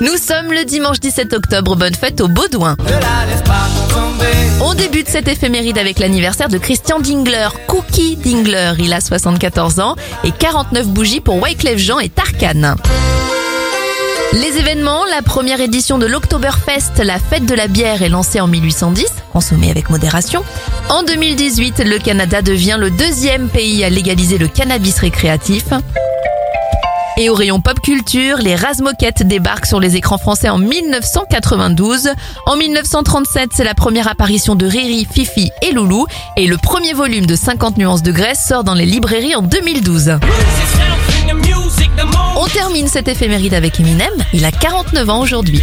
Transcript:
Nous sommes le dimanche 17 octobre, bonne fête au Baudouin. On débute cette éphéméride avec l'anniversaire de Christian Dingler, Cookie Dingler. Il a 74 ans et 49 bougies pour Wyclef Jean et Tarkan. Les événements, la première édition de l'Oktoberfest, la fête de la bière, est lancée en 1810, consommée avec modération. En 2018, le Canada devient le deuxième pays à légaliser le cannabis récréatif. Et au rayon pop culture, les Razmoquettes débarquent sur les écrans français en 1992. En 1937, c'est la première apparition de Riri, Fifi et Loulou. Et le premier volume de 50 nuances de Grèce sort dans les librairies en 2012. On termine cette éphéméride avec Eminem. Il a 49 ans aujourd'hui.